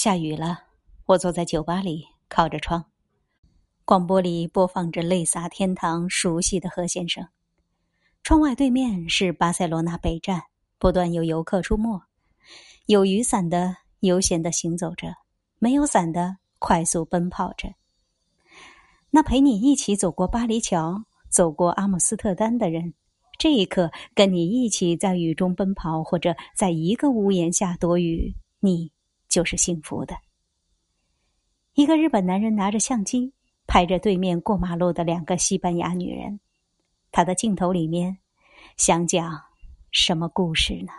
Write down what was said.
下雨了，我坐在酒吧里，靠着窗，广播里播放着泪洒天堂熟悉的何先生。窗外对面是巴塞罗那北站，不断有游客出没，有雨伞的悠闲的行走着，没有伞的快速奔跑着。那陪你一起走过巴黎桥、走过阿姆斯特丹的人，这一刻跟你一起在雨中奔跑，或者在一个屋檐下躲雨，你。就是幸福的。一个日本男人拿着相机拍着对面过马路的两个西班牙女人，他的镜头里面想讲什么故事呢？